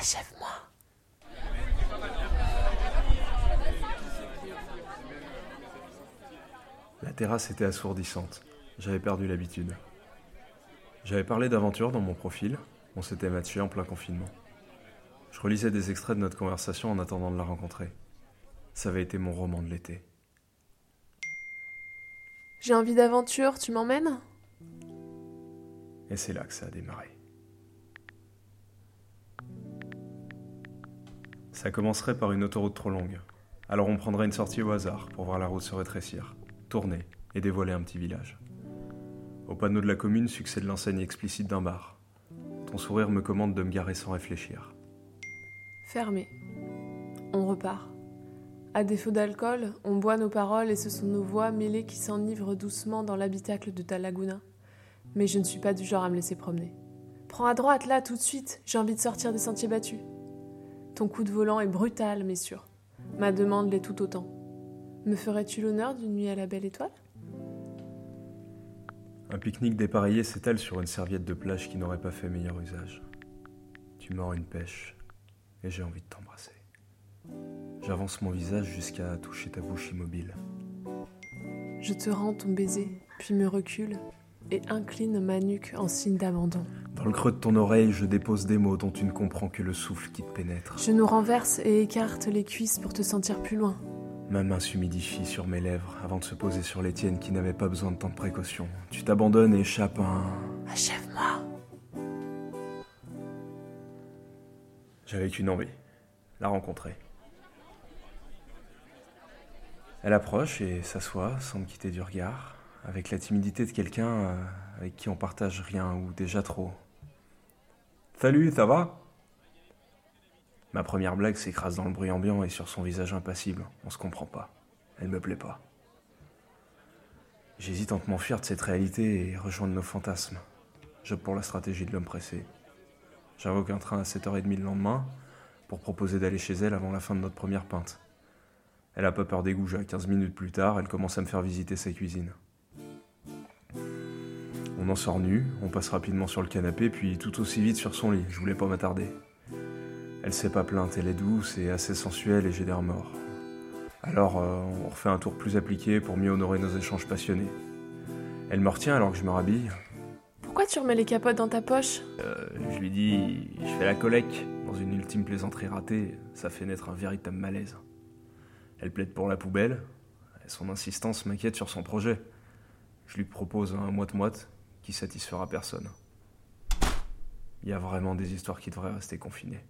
Achève-moi. La terrasse était assourdissante. J'avais perdu l'habitude. J'avais parlé d'aventure dans mon profil. On s'était matché en plein confinement. Je relisais des extraits de notre conversation en attendant de la rencontrer. Ça avait été mon roman de l'été. J'ai envie d'aventure, tu m'emmènes? Et c'est là que ça a démarré. Ça commencerait par une autoroute trop longue. Alors on prendrait une sortie au hasard pour voir la route se rétrécir, tourner et dévoiler un petit village. Au panneau de la commune succède l'enseigne explicite d'un bar. Ton sourire me commande de me garer sans réfléchir. Fermé. On repart. À défaut d'alcool, on boit nos paroles et ce sont nos voix mêlées qui s'enivrent doucement dans l'habitacle de ta laguna. Mais je ne suis pas du genre à me laisser promener. Prends à droite, là, tout de suite, j'ai envie de sortir des sentiers battus. Ton coup de volant est brutal, mais sûr. Ma demande l'est tout autant. Me ferais-tu l'honneur d'une nuit à la belle étoile? Un pique-nique dépareillé s'étale sur une serviette de plage qui n'aurait pas fait meilleur usage. Tu mords une pêche et j'ai envie de t'embrasser. J'avance mon visage jusqu'à toucher ta bouche immobile. Je te rends ton baiser, puis me recule et incline ma nuque en signe d'abandon. Dans le creux de ton oreille, je dépose des mots dont tu ne comprends que le souffle qui te pénètre. Je nous renverse et écarte les cuisses pour te sentir plus loin. Ma main s'humidifie sur mes lèvres avant de se poser sur les tiennes qui n'avaient pas besoin de tant de précaution. Tu t'abandonnes et échappes à un... Achève-moi. J'avais qu'une envie, la rencontrer. Elle approche et s'assoit sans me quitter du regard, avec la timidité de quelqu'un euh, avec qui on partage rien ou déjà trop. Salut, ça va? Ma première blague s'écrase dans le bruit ambiant et sur son visage impassible. On se comprend pas. Elle me plaît pas. J'hésite entre m'enfuir de cette réalité et rejoindre nos fantasmes. J'opte pour la stratégie de l'homme pressé. J'invoque un train à 7h30 le lendemain pour proposer d'aller chez elle avant la fin de notre première pinte. Elle a pas peur des goûts, 15 minutes plus tard, elle commence à me faire visiter sa cuisine. On en sort nu, on passe rapidement sur le canapé, puis tout aussi vite sur son lit, je voulais pas m'attarder. Elle s'est pas plainte, elle est douce et assez sensuelle et j'ai des remords. Alors euh, on refait un tour plus appliqué pour mieux honorer nos échanges passionnés. Elle me retient alors que je me rhabille. Pourquoi tu remets les capotes dans ta poche? Euh, je lui dis, je fais la collecte. Dans une ultime plaisanterie ratée, ça fait naître un véritable malaise. Elle plaide pour la poubelle, et son insistance m'inquiète sur son projet. Je lui propose un moite-moite satisfera personne. Il y a vraiment des histoires qui devraient rester confinées.